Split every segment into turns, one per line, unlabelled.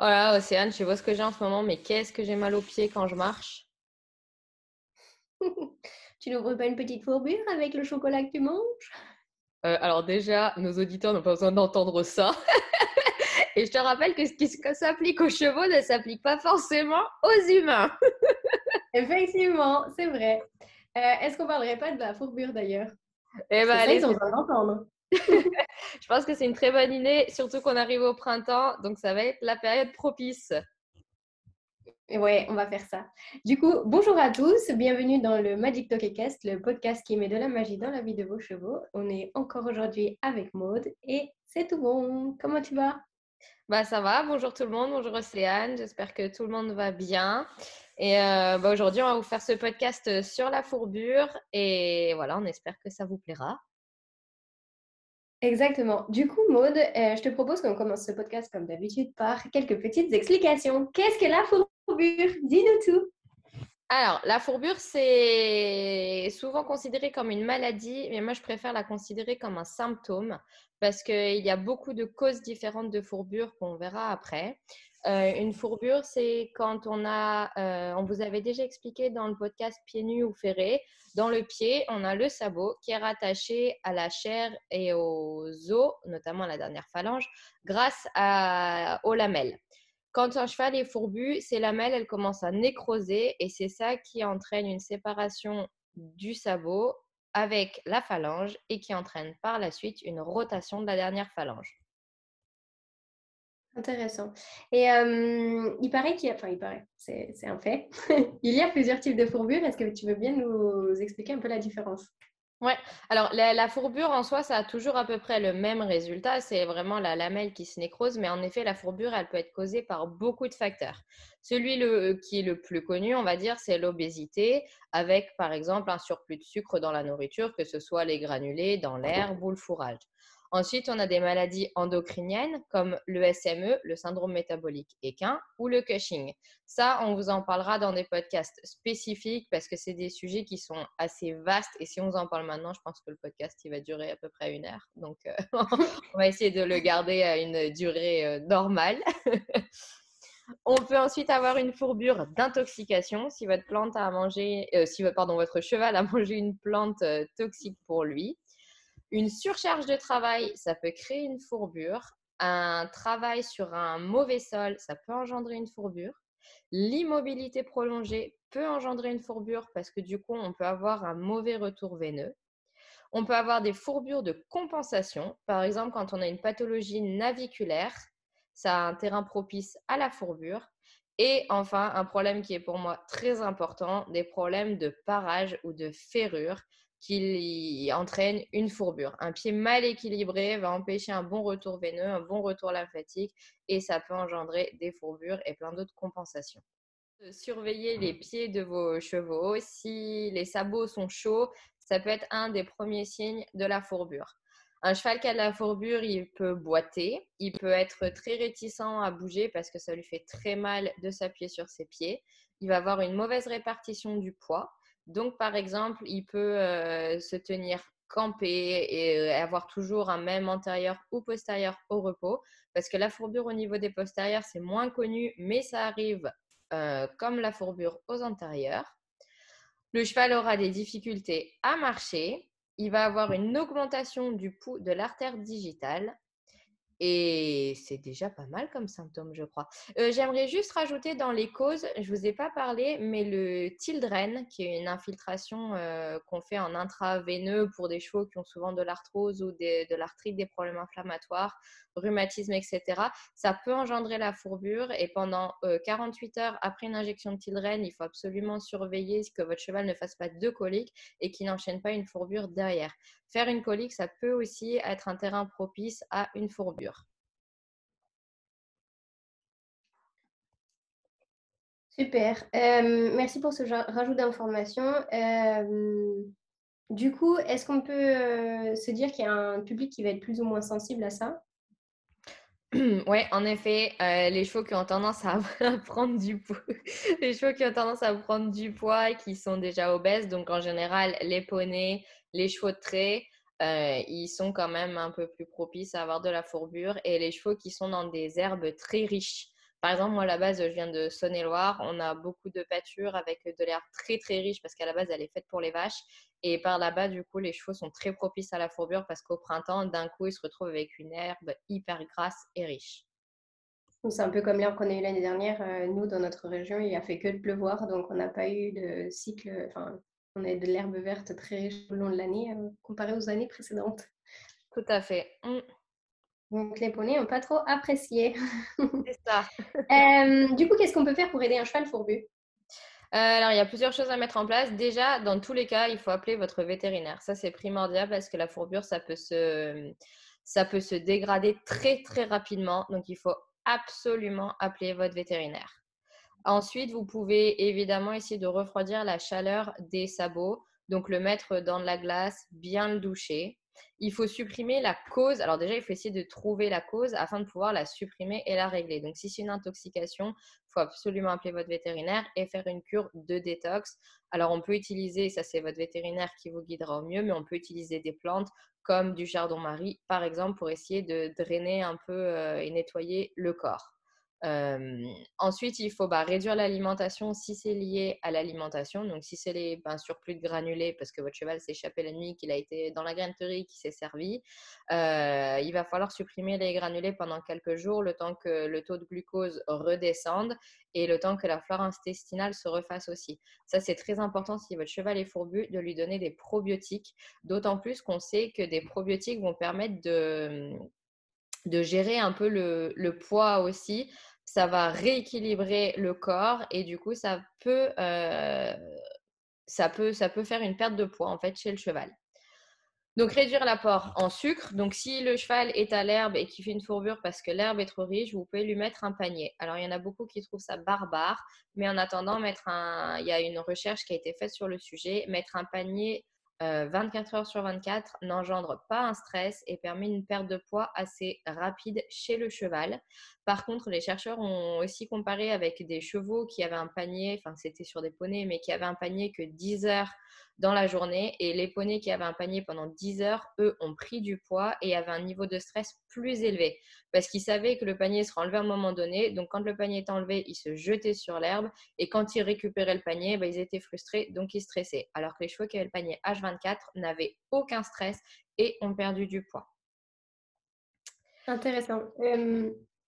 Voilà, Océane, je pas ce que j'ai en ce moment, mais qu'est-ce que j'ai mal aux pieds quand je marche
Tu n'ouvres pas une petite fourbure avec le chocolat que tu manges?
Euh, Alors déjà, nos auditeurs n'ont pas besoin d'entendre ça. Et je te rappelle que ce qui s'applique aux chevaux ne s'applique pas forcément aux humains.
Effectivement, c'est vrai. Euh, Est-ce qu'on parlerait pas de la fourbure d'ailleurs?
Eh ben, allez,
ils ont besoin d'entendre.
Je pense que c'est une très bonne idée, surtout qu'on arrive au printemps, donc ça va être la période propice.
Ouais, on va faire ça. Du coup, bonjour à tous, bienvenue dans le Magic Talkcast, le podcast qui met de la magie dans la vie de vos chevaux. On est encore aujourd'hui avec Maude et c'est tout bon. Comment tu vas?
Bah ça va, bonjour tout le monde, bonjour Océane, j'espère que tout le monde va bien. Et euh, bah, aujourd'hui, on va vous faire ce podcast sur la fourbure et voilà, on espère que ça vous plaira.
Exactement. Du coup, Maude, euh, je te propose qu'on commence ce podcast comme d'habitude par quelques petites explications. Qu'est-ce que la fourbure? Dis-nous tout.
Alors, la fourbure, c'est souvent considéré comme une maladie, mais moi, je préfère la considérer comme un symptôme parce qu'il y a beaucoup de causes différentes de fourbure qu'on verra après. Euh, une fourbure, c'est quand on a, euh, on vous avait déjà expliqué dans le podcast pieds nus ou ferrés, dans le pied, on a le sabot qui est rattaché à la chair et aux os, notamment à la dernière phalange, grâce aux lamelles. Quand un cheval est fourbu, ces lamelles, elles commencent à nécroser et c'est ça qui entraîne une séparation du sabot avec la phalange et qui entraîne par la suite une rotation de la dernière phalange.
Intéressant. Et euh, il paraît qu'il y a, enfin il paraît, c'est un fait, il y a plusieurs types de fourbures. Est-ce que tu veux bien nous expliquer un peu la différence?
Ouais, alors la, fourbure en soi, ça a toujours à peu près le même résultat. C'est vraiment la lamelle qui se nécrose, mais en effet, la fourbure, elle peut être causée par beaucoup de facteurs. Celui le, qui est le plus connu, on va dire, c'est l'obésité, avec par exemple un surplus de sucre dans la nourriture, que ce soit les granulés, dans l'herbe ou le fourrage. Ensuite, on a des maladies endocriniennes comme le SME, le syndrome métabolique équin, ou le Cushing. Ça, on vous en parlera dans des podcasts spécifiques parce que c'est des sujets qui sont assez vastes. Et si on vous en parle maintenant, je pense que le podcast, il va durer à peu près une heure. Donc, euh, on va essayer de le garder à une durée euh, normale. On peut ensuite avoir une fourbure d'intoxication si votre plante a mangé, euh, si pardon, votre cheval a mangé une plante toxique pour lui. Une surcharge de travail, ça peut créer une fourbure. Un travail sur un mauvais sol, ça peut engendrer une fourbure. L'immobilité prolongée peut engendrer une fourbure parce que du coup, on peut avoir un mauvais retour veineux. On peut avoir des fourbures de compensation. Par exemple, quand on a une pathologie naviculaire, ça a un terrain propice à la fourbure. Et enfin, un problème qui est pour moi très important, des problèmes de parage ou de ferrure qui entraînent une fourbure. Un pied mal équilibré va empêcher un bon retour veineux, un bon retour lymphatique et ça peut engendrer des fourbures et plein d'autres compensations. Surveillez les pieds de vos chevaux. Si les sabots sont chauds, ça peut être un des premiers signes de la fourbure. Un cheval qui a de la fourbure, il peut boiter, il peut être très réticent à bouger parce que ça lui fait très mal de s'appuyer sur ses pieds. Il va avoir une mauvaise répartition du poids. Donc, par exemple, il peut euh, se tenir campé et euh, avoir toujours un même antérieur ou postérieur au repos. Parce que la fourbure au niveau des postérieurs, c'est moins connu, mais ça arrive euh, comme la fourbure aux antérieurs. Le cheval aura des difficultés à marcher. Il va avoir une augmentation du pouls de l'artère digitale. Et c'est déjà pas mal comme symptôme, je crois. Euh, J'aimerais juste rajouter dans les causes, je ne vous ai pas parlé, mais le tildren, qui est une infiltration euh, qu'on fait en intraveineux pour des chevaux qui ont souvent de l'arthrose ou de l'arthrite, des problèmes inflammatoires, rhumatisme, etc. Ça peut engendrer la fourbure et pendant euh, 48 heures après une injection de tildren, il faut absolument surveiller que votre cheval ne fasse pas de colique et qu'il n'enchaîne pas une fourbure derrière. Faire une colique, ça peut aussi être un terrain propice à une fourbure.
Super. Euh, merci pour ce rajout d'informations. Euh, du coup, est-ce qu'on peut euh, se dire qu'il y a un public qui va être plus ou moins sensible à ça?
Oui, en effet, euh, les chevaux qui ont tendance à, prendre du poids, les chevaux qui ont tendance à prendre du poids et qui sont déjà obèses, donc en général les poneys, les chevaux de trait, euh, ils sont quand même un peu plus propices à avoir de la fourbure et les chevaux qui sont dans des herbes très riches, Par exemple, moi, à la base, je viens de Saône-et-Loire. On a beaucoup de pâtures avec de l'herbe très, très riche parce qu'à la base, elle est faite pour les vaches. Et par là-bas, du coup, les chevaux sont très propices à la fourbure parce qu'au printemps, d'un coup, ils se retrouvent avec une herbe hyper grasse et riche.
C'est un peu comme l'herbe qu'on a eu l'année dernière. Euh, nous, dans notre région, il a fait que de pleuvoir, donc on n'a pas eu de cycle. Enfin, on a de l'herbe verte très riche au long de l'année euh, comparé aux années précédentes.
Tout à fait. Mm.
Donc les poneys n'ont pas trop apprécié.
C'est ça.
Euh, du coup, qu'est-ce qu'on peut faire pour aider un cheval fourbu?
Alors, il y a plusieurs choses à mettre en place. Déjà, dans tous les cas, il faut appeler votre vétérinaire. Ça, c'est primordial parce que la fourbure, ça peut se, ça peut se dégrader très, très rapidement. Donc, il faut absolument appeler votre vétérinaire. Ensuite, vous pouvez évidemment essayer de refroidir la chaleur des sabots. Donc, le mettre dans de la glace, bien le doucher. Il faut supprimer la cause. Alors déjà, il faut essayer de trouver la cause afin de pouvoir la supprimer et la régler. Donc si c'est une intoxication, il faut absolument appeler votre vétérinaire et faire une cure de détox. Alors on peut utiliser, ça c'est votre vétérinaire qui vous guidera au mieux, mais on peut utiliser des plantes comme du chardon-marie, par exemple, pour essayer de drainer un peu euh, et nettoyer le corps ensuite, il faut bah, réduire l'alimentation si c'est lié à l'alimentation. Donc, si c'est les ben, surplus de granulés parce que votre cheval s'est échappé la nuit, qu'il a été dans la grainerie, qui s'est servi, il va falloir supprimer les granulés pendant quelques jours, le temps que le taux de glucose redescende et le temps que la flore intestinale se refasse aussi. Ça, c'est très important si votre cheval est fourbu de lui donner des probiotiques, d'autant plus qu'on sait que des probiotiques vont permettre de gérer un peu le, poids aussi ça va rééquilibrer le corps et du coup, ça peut, euh, ça peut, ça peut faire une perte de poids en fait chez le cheval. Donc réduire l'apport en sucre. Donc si le cheval est à l'herbe et qui fait une fourbure parce que l'herbe est trop riche, vous pouvez lui mettre un panier. Alors il y en a beaucoup qui trouvent ça barbare, mais en attendant, mettre un... il y a une recherche qui a été faite sur le sujet, mettre un panier 24 euh, heures sur 24 n'engendre pas un stress et permet une perte de poids assez rapide chez le cheval. Par contre, les chercheurs ont aussi comparé avec des chevaux qui avaient un panier, enfin c'était sur des poneys, mais qui avaient un panier que 10 heures dans la journée. Et les poneys qui avaient un panier pendant 10 heures, eux, ont pris du poids et avaient un niveau de stress plus élevé parce qu'ils savaient que le panier sera enlevé à un moment donné. Donc, quand le panier est enlevé, ils se jetaient sur l'herbe et quand ils récupéraient le panier, ben, ils étaient frustrés, donc ils stressaient. Alors que les chevaux qui avaient le panier H24 n'avaient aucun stress et ont perdu du poids.
Intéressant.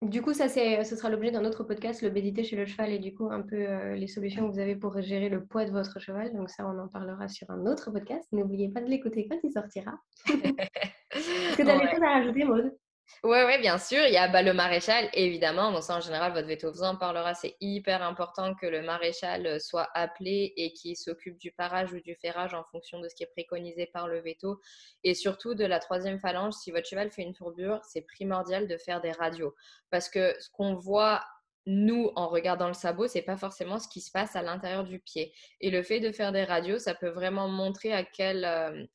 Du coup, ça, ce sera l'objet d'un autre podcast, le chez le cheval, et du coup, un peu euh, les solutions que vous avez pour gérer le poids de votre cheval. Donc ça, on en parlera sur un autre podcast. N'oubliez pas de l'écouter quand il sortira. Est-ce que tu as des choses à rajouter, Maud
oui, ouais, bien sûr. Il y a bah, le maréchal, évidemment. Bon, ça, en général, votre veto vous en parlera. C'est hyper important que le maréchal euh, soit appelé et qu'il s'occupe du parage ou du ferrage en fonction de ce qui est préconisé par le veto. Et surtout, de la troisième phalange, si votre cheval fait une fourbure, c'est primordial de faire des radios. Parce que ce qu'on voit nous, en regardant le sabot, c'est pas forcément ce qui se passe à l'intérieur du pied. Et le fait de faire des radios, ça peut vraiment montrer à quelle, euh,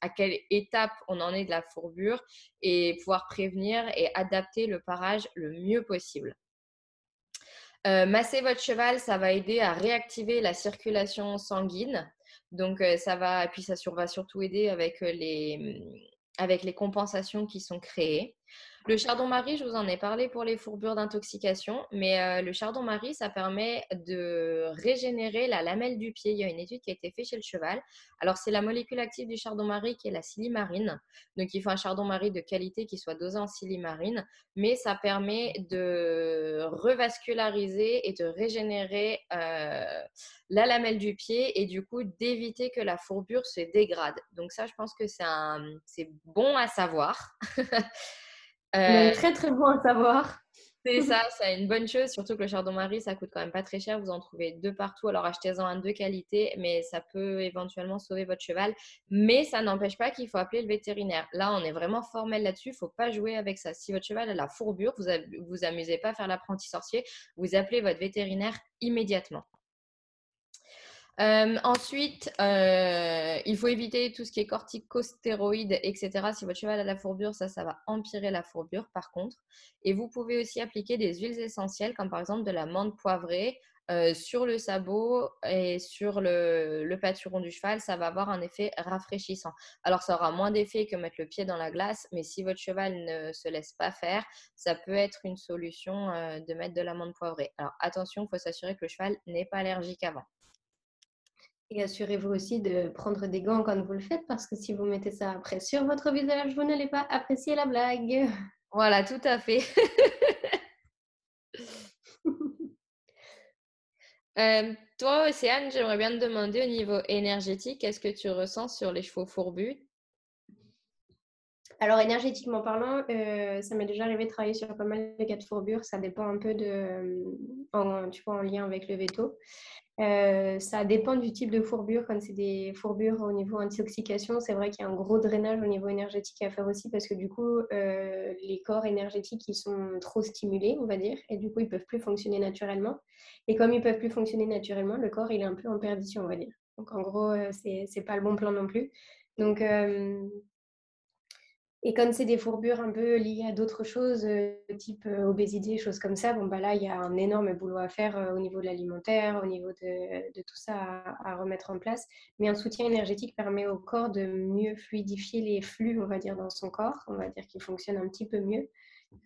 étape on en est de la fourbure et pouvoir prévenir et adapter le parage le mieux possible. Euh, masser votre cheval, ça va aider à réactiver la circulation sanguine. Donc, euh, ça va, et puis ça va surtout aider avec les, avec les compensations qui sont créées. Le chardon-marie, je vous en ai parlé pour les fourbures d'intoxication, mais euh, le chardon-marie, ça permet de régénérer la lamelle du pied. Il y a une étude qui a été faite chez le cheval. Alors, c'est la molécule active du chardon-marie qui est la silimarine. Donc, il faut un chardon-marie de qualité qui soit dosé en silimarine, mais ça permet de revasculariser et de régénérer euh, la lamelle du pied et du coup d'éviter que la fourbure se dégrade. Donc, ça, je pense que c'est bon à savoir.
Euh, très très bon à savoir.
C'est ça, c'est une bonne chose, surtout que le chardon-marie, ça coûte quand même pas très cher. Vous en trouvez deux partout, alors achetez-en un de qualité, mais ça peut éventuellement sauver votre cheval. Mais ça n'empêche pas qu'il faut appeler le vétérinaire. Là, on est vraiment formel là-dessus, il faut pas jouer avec ça. Si votre cheval a la fourbure, vous vous amusez pas à faire l'apprenti sorcier, vous appelez votre vétérinaire immédiatement. Euh, ensuite, euh, il faut éviter tout ce qui est corticostéroïdes, etc. Si votre cheval a la fourbure, ça, ça va empirer la fourbure par contre. Et vous pouvez aussi appliquer des huiles essentielles, comme par exemple de la menthe poivrée euh, sur le sabot et sur le, le pâturon du cheval, ça va avoir un effet rafraîchissant. Alors, ça aura moins d'effet que mettre le pied dans la glace, mais si votre cheval ne se laisse pas faire, ça peut être une solution de mettre de l'amande poivrée. Alors, attention, il faut s'assurer que le cheval n'est pas allergique avant.
Et assurez-vous aussi de prendre des gants quand vous le faites, parce que si vous mettez ça après sur votre visage, vous n'allez pas apprécier la blague.
Voilà, tout à fait. Euh, toi, Océane, j'aimerais bien te demander au niveau énergétique, qu'est-ce que tu ressens sur les chevaux fourbus?
Alors, énergétiquement parlant, euh, ça m'est déjà arrivé de travailler sur pas mal de cas de fourbure. Ça dépend un peu de, en, tu vois, en lien avec le veto. Euh, ça dépend du type de fourbure. Quand c'est des fourbures au niveau intoxication, c'est vrai qu'il y a un gros drainage au niveau énergétique à faire aussi parce que du coup, euh, les corps énergétiques, ils sont trop stimulés, on va dire, et du coup, ils peuvent plus fonctionner naturellement. Et comme ils peuvent plus fonctionner naturellement, le corps, il est un peu en perdition, on va dire. Donc, en gros, euh, c'est, c'est pas le bon plan non plus. Donc, et quand c'est des fourbures un peu liées à d'autres choses, euh, type euh, obésité, choses comme ça, bon, bah là, il y a un énorme boulot à faire euh, au niveau de l'alimentaire, au niveau de, tout ça à, remettre en place. Mais un soutien énergétique permet au corps de mieux fluidifier les flux, on va dire, dans son corps. On va dire qu'il fonctionne un petit peu mieux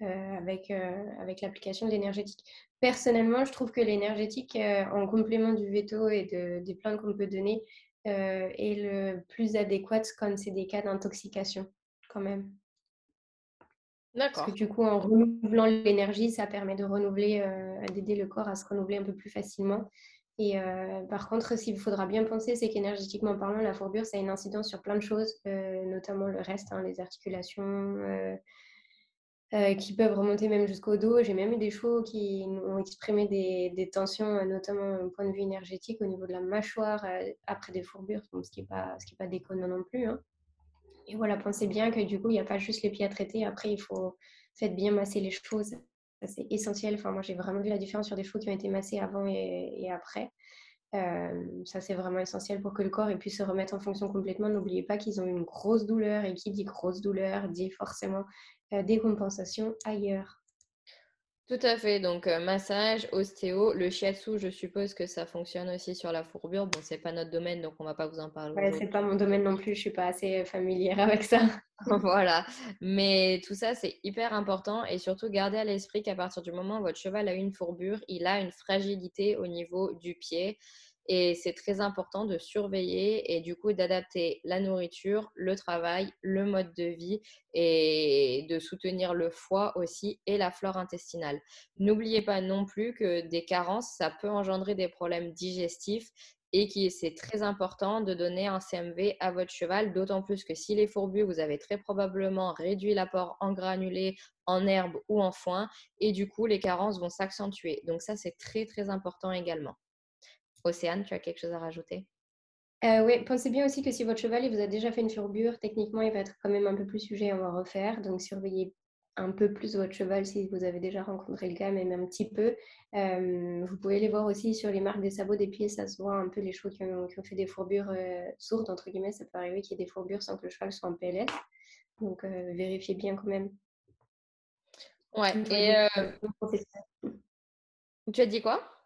avec, l'application de l'énergétique. Personnellement, je trouve que l'énergétique, en complément du veto et de, des plantes qu'on peut donner, est le plus adéquat quand c'est des cas d'intoxication quand même. D'accord. Parce que du coup, en renouvelant l'énergie, ça permet de renouveler, euh, d'aider le corps à se renouveler un peu plus facilement. Et euh, par contre, ce qu'il faudra bien penser, c'est qu'énergétiquement parlant, la fourbure, ça a une incidence sur plein de choses, euh, notamment le reste, hein, les articulations, qui peuvent remonter même jusqu'au dos. J'ai même eu des chevaux qui ont exprimé des, des, tensions, notamment au point de vue énergétique, au niveau de la mâchoire, après des fourbures, ce qui n'est pas, ce qui est pas déconnant non plus. Hein. Et voilà, pensez bien que du coup, il n'y a pas juste les pieds à traiter. Après, il faut faire bien masser les chevaux. C'est essentiel. Enfin, moi, j'ai vraiment vu la différence sur des chevaux qui ont été massés avant et, après. Euh, ça, c'est vraiment essentiel pour que le corps puisse se remettre en fonction complètement. N'oubliez pas qu'ils ont une grosse douleur et qui dit grosse douleur dit forcément euh, des compensations ailleurs.
Tout à fait. Donc, euh, massage, ostéo, le shiatsu, je suppose que ça fonctionne aussi sur la fourbure. Bon, c'est pas notre domaine, donc on va pas vous en parler.
Ouais, c'est pas mon domaine non plus. Je suis pas assez familière avec ça.
voilà. Mais tout ça, c'est hyper important et surtout gardez à l'esprit qu'à partir du moment où votre cheval a une fourbure, il a une fragilité au niveau du pied. Et c'est très important de surveiller et du coup d'adapter la nourriture, le travail, le mode de vie et de soutenir le foie aussi et la flore intestinale. N'oubliez pas non plus que des carences, ça peut engendrer des problèmes digestifs et que c'est très important de donner un CMV à votre cheval, d'autant plus que s'il est fourbu, vous avez très probablement réduit l'apport en granulés, en herbe ou en foin, et du coup, les carences vont s'accentuer. Donc ça, c'est très, très important également. Océane, tu as quelque chose à rajouter?
Euh, Oui, pensez bien aussi que si votre cheval il vous a déjà fait une fourbure, techniquement, il va être quand même un peu plus sujet à en refaire. Donc, surveillez un peu plus votre cheval si vous avez déjà rencontré le cas, même un petit peu. Euh, vous pouvez les voir aussi sur les marques des sabots des pieds, ça se voit un peu les chevaux qui ont, fait des fourbures euh, sourdes, entre guillemets. Ça peut arriver qu'il y ait des fourbures sans que le cheval soit en PLS. Donc, vérifiez bien quand même.
Ouais, et tu as dit quoi?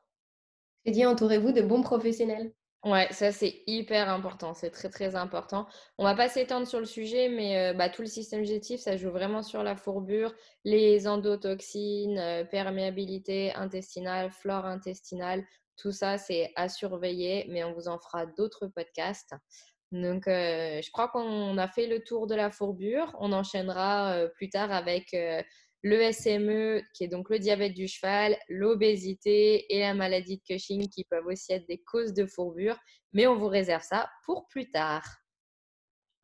J'ai dit, entourez-vous de bons professionnels.
Ouais, ça c'est hyper important, c'est très très important. On va pas s'étendre sur le sujet, mais euh, bah, tout le système digestif, ça joue vraiment sur la fourbure, les endotoxines, euh, perméabilité intestinale, flore intestinale, tout ça c'est à surveiller, mais on vous en fera d'autres podcasts. Donc, euh, je crois qu'on a fait le tour de la fourbure. On enchaînera plus tard avec le SME, qui est donc le diabète du cheval, l'obésité et la maladie de Cushing, qui peuvent aussi être des causes de fourbure. Mais on vous réserve ça pour plus tard.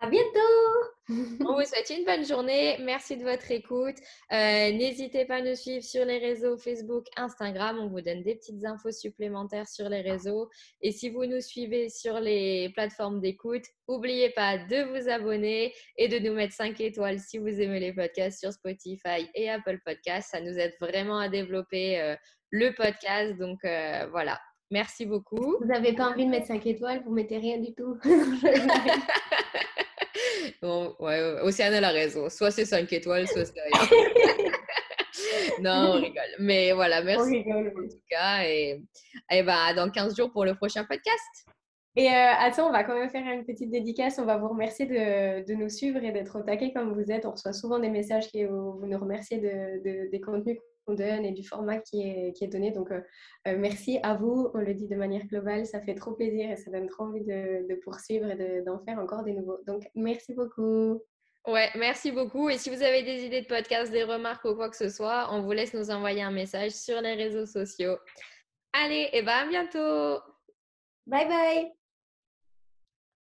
À bientôt
On vous souhaite une bonne journée. Merci de votre écoute. Euh, n'hésitez pas à nous suivre sur les réseaux Facebook, Instagram. On vous donne des petites infos supplémentaires sur les réseaux. Et si vous nous suivez sur les plateformes d'écoute, n'oubliez pas de vous abonner et de nous mettre 5 étoiles si vous aimez les podcasts sur Spotify et Apple Podcasts. Ça nous aide vraiment à développer euh, le podcast. Donc euh, voilà. Merci beaucoup.
Vous n'avez pas envie de mettre 5 étoiles, vous mettez rien du tout.
Bon, ouais, Océane a la raison. Soit c'est 5 étoiles, soit c'est rien. non, on rigole. Mais voilà, merci en tout cas. Et, et bah, dans 15 jours pour le prochain podcast.
Et euh, attends, on va quand même faire une petite dédicace. On va vous remercier de, de nous suivre et d'être au taquet comme vous êtes. On reçoit souvent des messages qui vous nous remerciez de, des contenus qu'on donne et du format qui est, qui est donné. Donc, euh, euh, merci à vous. On le dit de manière globale. Ça fait trop plaisir et ça donne trop envie de, de poursuivre et d'en faire encore des nouveaux. Donc, merci beaucoup.
Ouais, merci beaucoup. Et si vous avez des idées de podcast, des remarques ou quoi que ce soit, on vous laisse nous envoyer un message sur les réseaux sociaux. Allez, et bien à bientôt.
Bye bye.